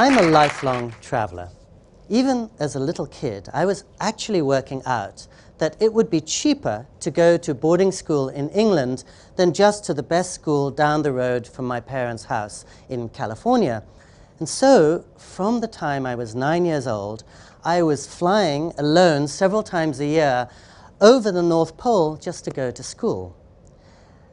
I'm a lifelong traveler. Even as a little kid, I was actually working out that it would be cheaper to go to boarding school in England than just to the best school down the road from my parents' house in California. And so, from the time I was nine years old, I was flying alone several times a year over the North Pole just to go to school.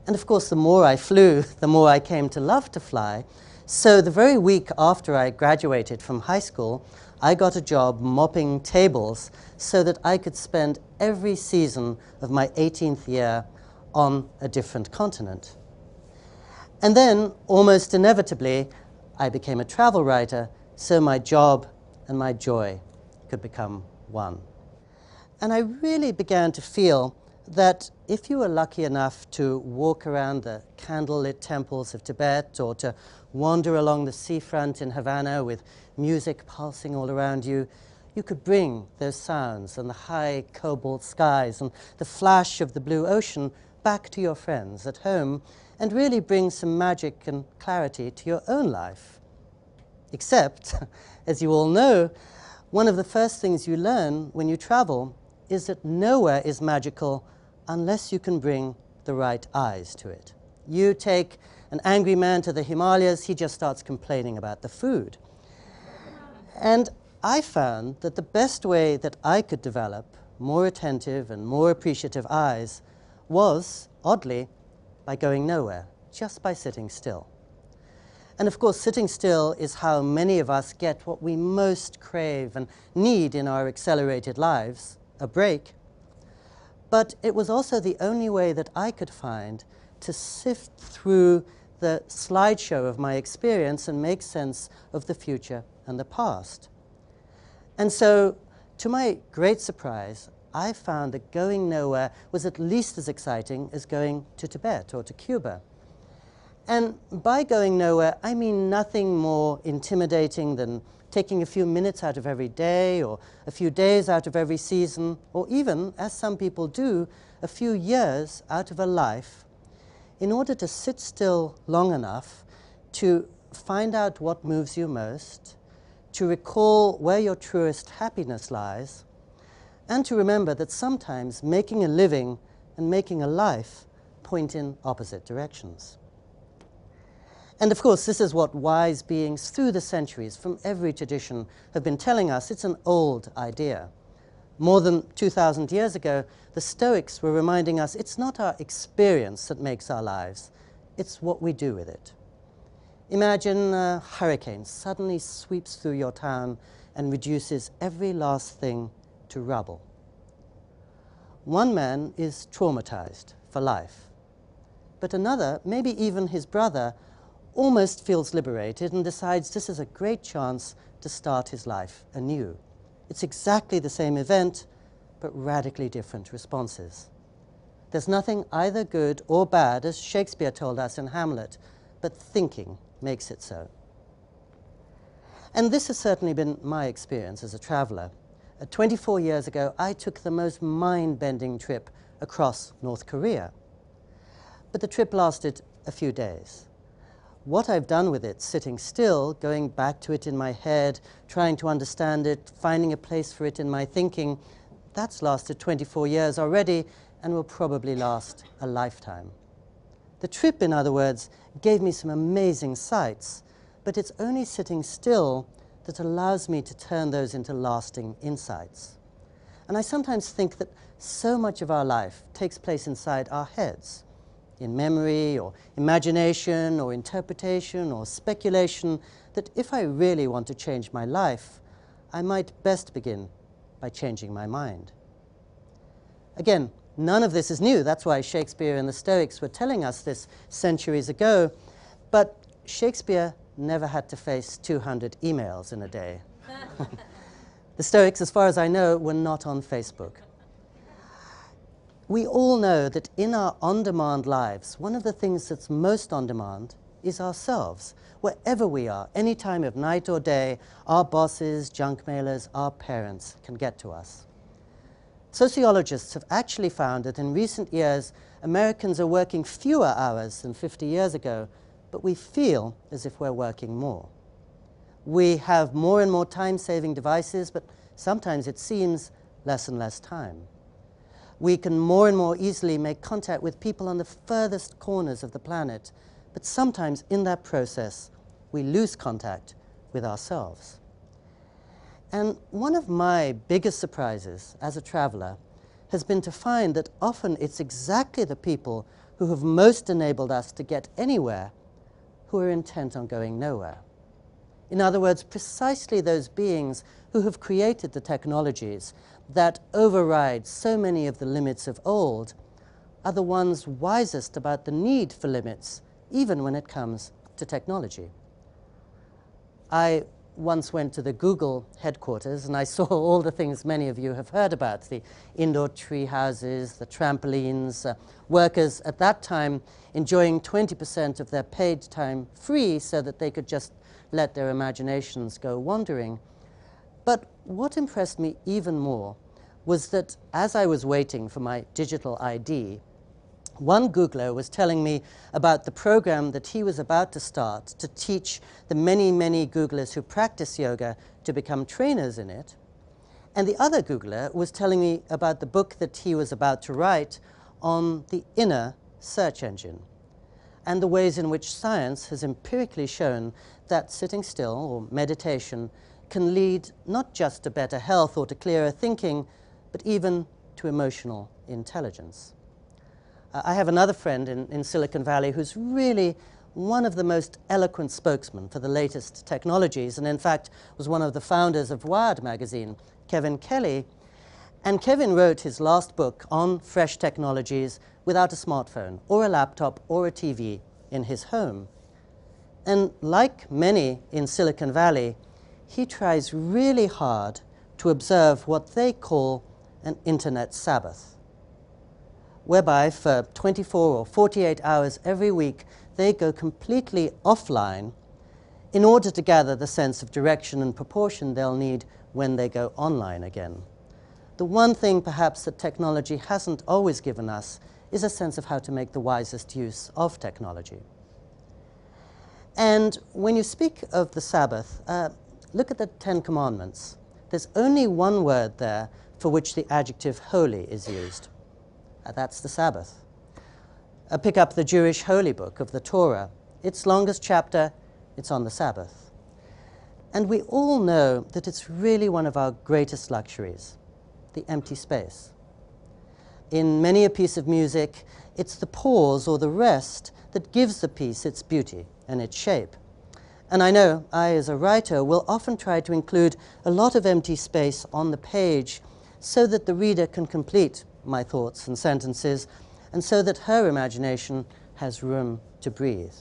And of course, the more I flew, the more I came to love to fly. So the very week after I graduated from high school, I got a job mopping tables so that I could spend every season of my 18th year on a different continent. And then, almost inevitably, I became a travel writer, so my job and my joy could become one. And I really began to feel that if you were lucky enough to walk around the candlelit temples of Tibet or to wander along the seafront in Havana with music pulsing all around you, you could bring those sounds and the high cobalt skies and the flash of the blue ocean back to your friends at home and really bring some magic and clarity to your own life. Except, as you all know, one of the first things you learn when you travel is that nowhere is magical unless you can bring the right eyes to it. You take an angry man to the Himalayas, he just starts complaining about the food. And I found that the best way that I could develop more attentive and more appreciative eyes was, oddly, by going nowhere, just by sitting still. And of course, sitting still is how many of us get what we most crave and need in our accelerated lives a break. But it was also the only way that I could find to sift through the slideshow of my experience and make sense of the future and the past. And so, to my great surprise, I found that going nowhere was at least as exciting as going to Tibet or to Cuba. And by going nowhere, I mean nothing more intimidating than taking a few minutes out of every day or a few days out of every season, or even, as some people do, a few years out of a life in order to sit still long enough to find out what moves you most, to recall where your truest happiness lies, and to remember that sometimes making a living and making a life point in opposite directions. And of course, this is what wise beings through the centuries from every tradition have been telling us. It's an old idea. More than 2,000 years ago, the Stoics were reminding us it's not our experience that makes our lives, it's what we do with it. Imagine a hurricane suddenly sweeps through your town and reduces every last thing to rubble. One man is traumatized for life, but another, maybe even his brother, almost feels liberated and decides this is a great chance to start his life anew. It's exactly the same event, but radically different responses. There's nothing either good or bad, as Shakespeare told us in Hamlet, but thinking makes it so. And this has certainly been my experience as a traveler. Uh, 24 years ago, I took the most mind-bending trip across North Korea. But the trip lasted a few days what I've done with it, sitting still, going back to it in my head, trying to understand it, finding a place for it in my thinking, that's lasted 24 years already and will probably last a lifetime. The trip, in other words, gave me some amazing sights, but it's only sitting still that allows me to turn those into lasting insights. And I sometimes think that so much of our life takes place inside our heads in memory or imagination or interpretation or speculation that if I really want to change my life, I might best begin by changing my mind. Again, none of this is new. That's why Shakespeare and the Stoics were telling us this centuries ago. But Shakespeare never had to face 200 emails in a day. the Stoics, as far as I know, were not on Facebook we all know that in our on-demand lives, one of the things that's most on demand is ourselves. Wherever we are, any time of night or day, our bosses, junk mailers, our parents can get to us. Sociologists have actually found that in recent years, Americans are working fewer hours than 50 years ago, but we feel as if we're working more. We have more and more time-saving devices, but sometimes it seems less and less time. We can more and more easily make contact with people on the furthest corners of the planet, but sometimes in that process, we lose contact with ourselves. And one of my biggest surprises as a traveler has been to find that often it's exactly the people who have most enabled us to get anywhere who are intent on going nowhere. In other words, precisely those beings who have created the technologies that override so many of the limits of old are the ones wisest about the need for limits, even when it comes to technology. I once went to the Google headquarters and I saw all the things many of you have heard about, the indoor tree houses, the trampolines, uh, workers at that time enjoying 20% of their paid time free so that they could just let their imaginations go wandering. But what impressed me even more was that as I was waiting for my digital ID, one Googler was telling me about the program that he was about to start to teach the many, many Googlers who practice yoga to become trainers in it. And the other Googler was telling me about the book that he was about to write on the inner search engine and the ways in which science has empirically shown that sitting still or meditation can lead not just to better health or to clearer thinking, but even to emotional intelligence. Uh, I have another friend in, in Silicon Valley who's really one of the most eloquent spokesmen for the latest technologies, and in fact was one of the founders of Wired magazine, Kevin Kelly. And Kevin wrote his last book on fresh technologies without a smartphone or a laptop or a TV in his home. And like many in Silicon Valley, he tries really hard to observe what they call an internet Sabbath whereby for 24 or 48 hours every week, they go completely offline in order to gather the sense of direction and proportion they'll need when they go online again. The one thing perhaps that technology hasn't always given us is a sense of how to make the wisest use of technology. And when you speak of the Sabbath, uh, look at the Ten Commandments. There's only one word there for which the adjective holy is used. Uh, that's the Sabbath. Uh, pick up the Jewish holy book of the Torah. Its longest chapter, it's on the Sabbath. And we all know that it's really one of our greatest luxuries, the empty space. In many a piece of music, it's the pause or the rest that gives the piece its beauty and its shape. And I know I, as a writer, will often try to include a lot of empty space on the page so that the reader can complete my thoughts and sentences, and so that her imagination has room to breathe.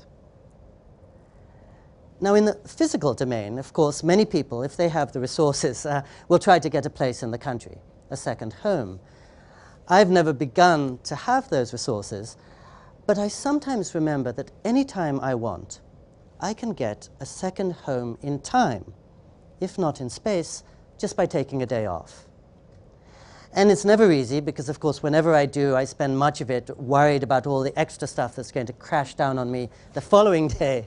Now, in the physical domain, of course, many people, if they have the resources, uh, will try to get a place in the country, a second home. I've never begun to have those resources, but I sometimes remember that any time I want, I can get a second home in time, if not in space, just by taking a day off. And it's never easy because, of course, whenever I do, I spend much of it worried about all the extra stuff that's going to crash down on me the following day.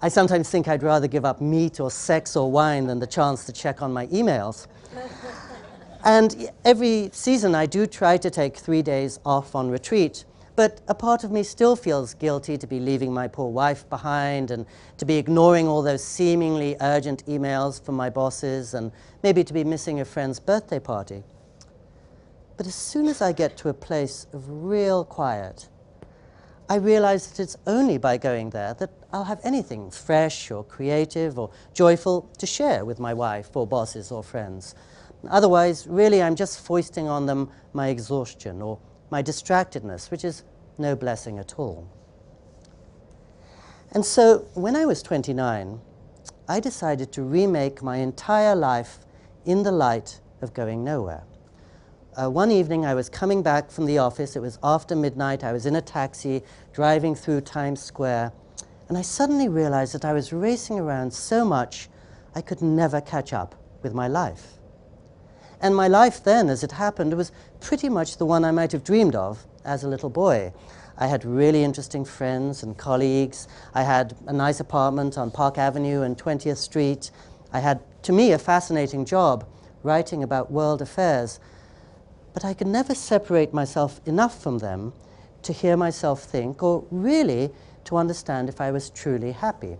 I sometimes think I'd rather give up meat or sex or wine than the chance to check on my emails. and every season, I do try to take three days off on retreat. But a part of me still feels guilty to be leaving my poor wife behind and to be ignoring all those seemingly urgent emails from my bosses and maybe to be missing a friend's birthday party. But as soon as I get to a place of real quiet, I realize that it's only by going there that I'll have anything fresh or creative or joyful to share with my wife or bosses or friends. Otherwise, really, I'm just foisting on them my exhaustion or my distractedness, which is no blessing at all. And so, when I was 29, I decided to remake my entire life in the light of going nowhere uh, one evening I was coming back from the office. It was after midnight. I was in a taxi driving through Times Square. And I suddenly realized that I was racing around so much I could never catch up with my life. And my life then, as it happened, was pretty much the one I might have dreamed of as a little boy. I had really interesting friends and colleagues. I had a nice apartment on Park Avenue and 20th Street. I had, to me, a fascinating job writing about world affairs, but I could never separate myself enough from them to hear myself think, or really to understand if I was truly happy.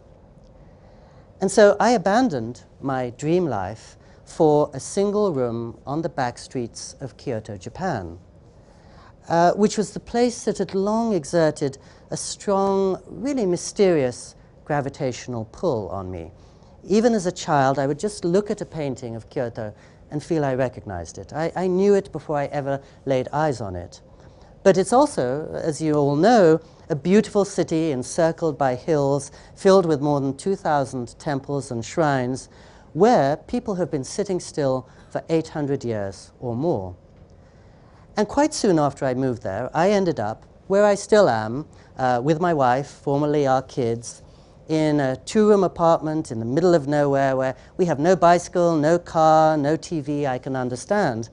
And so I abandoned my dream life for a single room on the back streets of Kyoto, Japan, uh, which was the place that had long exerted a strong, really mysterious gravitational pull on me. Even as a child, I would just look at a painting of Kyoto and feel I recognized it. I, I knew it before I ever laid eyes on it. But it's also, as you all know, a beautiful city encircled by hills, filled with more than 2,000 temples and shrines, where people have been sitting still for 800 years or more. And quite soon after I moved there, I ended up where I still am uh, with my wife, formerly our kids, in a two room apartment in the middle of nowhere where we have no bicycle, no car, no TV I can understand.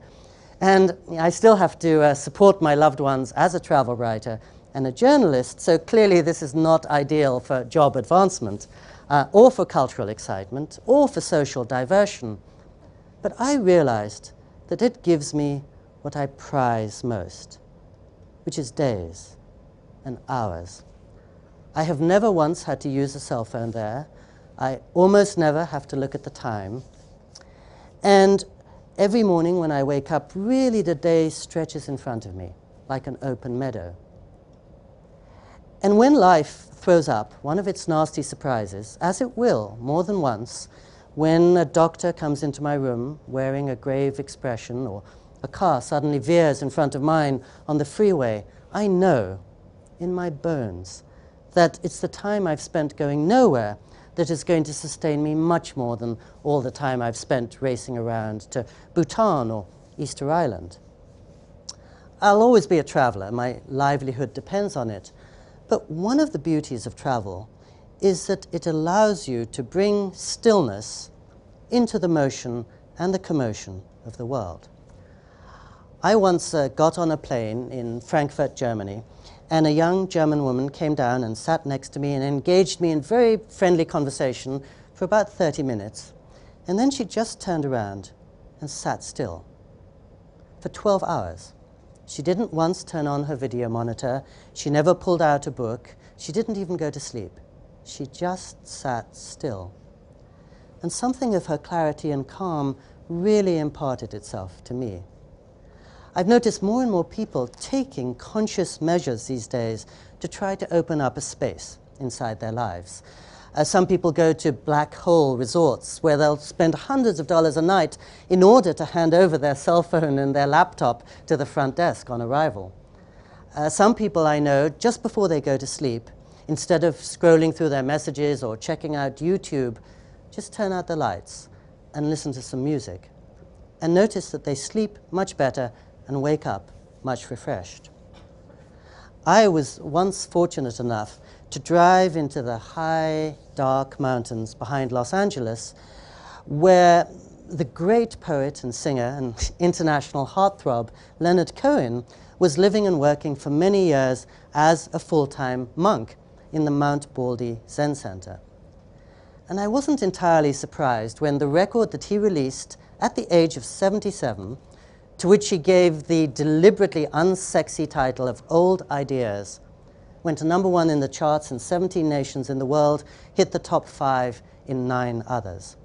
And I still have to uh, support my loved ones as a travel writer and a journalist, so clearly this is not ideal for job advancement, uh, or for cultural excitement, or for social diversion. But I realized that it gives me what I prize most, which is days and hours. I have never once had to use a cell phone there. I almost never have to look at the time. And every morning when I wake up, really the day stretches in front of me like an open meadow. And when life throws up one of its nasty surprises, as it will more than once, when a doctor comes into my room wearing a grave expression or a car suddenly veers in front of mine on the freeway, I know in my bones that it's the time I've spent going nowhere that is going to sustain me much more than all the time I've spent racing around to Bhutan or Easter Island. I'll always be a traveler. My livelihood depends on it. But one of the beauties of travel is that it allows you to bring stillness into the motion and the commotion of the world. I once uh, got on a plane in Frankfurt, Germany, and a young German woman came down and sat next to me and engaged me in very friendly conversation for about 30 minutes. And then she just turned around and sat still for 12 hours. She didn't once turn on her video monitor. She never pulled out a book. She didn't even go to sleep. She just sat still. And something of her clarity and calm really imparted itself to me. I've noticed more and more people taking conscious measures these days to try to open up a space inside their lives. Uh, some people go to black hole resorts where they'll spend hundreds of dollars a night in order to hand over their cell phone and their laptop to the front desk on arrival. Uh, some people I know, just before they go to sleep, instead of scrolling through their messages or checking out YouTube, just turn out the lights and listen to some music. And notice that they sleep much better and wake up much refreshed. I was once fortunate enough to drive into the high, dark mountains behind Los Angeles, where the great poet and singer and international heartthrob Leonard Cohen was living and working for many years as a full time monk in the Mount Baldy Zen Center. And I wasn't entirely surprised when the record that he released at the age of 77 to which he gave the deliberately unsexy title of Old Ideas, went to number one in the charts in 17 nations in the world, hit the top five in nine others.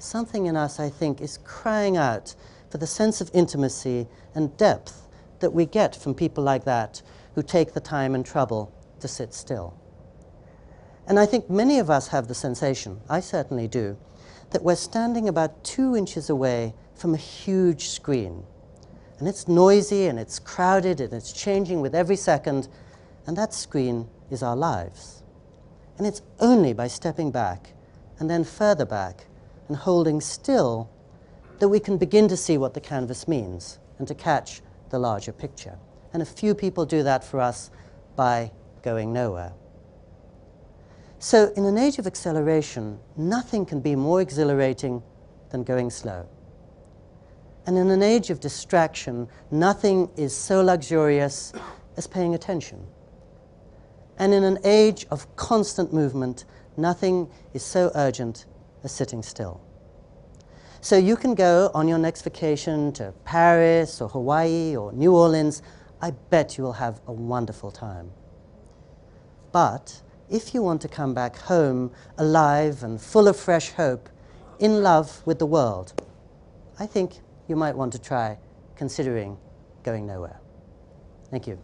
Something in us, I think, is crying out for the sense of intimacy and depth that we get from people like that who take the time and trouble to sit still. And I think many of us have the sensation, I certainly do, that we're standing about two inches away from a huge screen. And it's noisy and it's crowded and it's changing with every second. And that screen is our lives. And it's only by stepping back and then further back and holding still that we can begin to see what the canvas means and to catch the larger picture. And a few people do that for us by going nowhere. So, in an age of acceleration, nothing can be more exhilarating than going slow. And in an age of distraction, nothing is so luxurious as paying attention. And in an age of constant movement, nothing is so urgent as sitting still. So you can go on your next vacation to Paris or Hawaii or New Orleans. I bet you will have a wonderful time. But if you want to come back home alive and full of fresh hope, in love with the world, I think you might want to try considering going nowhere. Thank you.